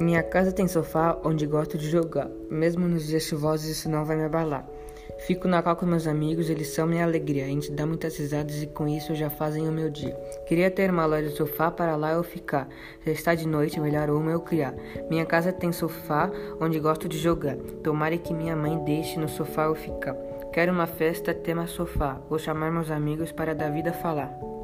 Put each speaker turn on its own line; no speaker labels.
Minha casa tem sofá onde gosto de jogar. Mesmo nos dias chuvosos, isso não vai me abalar. Fico na cal com meus amigos, eles são minha alegria. A gente dá muitas risadas e com isso já fazem o meu dia. Queria ter uma loja de sofá para lá eu ficar. Já está de noite, melhor uma eu criar. Minha casa tem sofá onde gosto de jogar. Tomara que minha mãe deixe no sofá eu ficar. Quero uma festa tema sofá. Vou chamar meus amigos para da vida falar.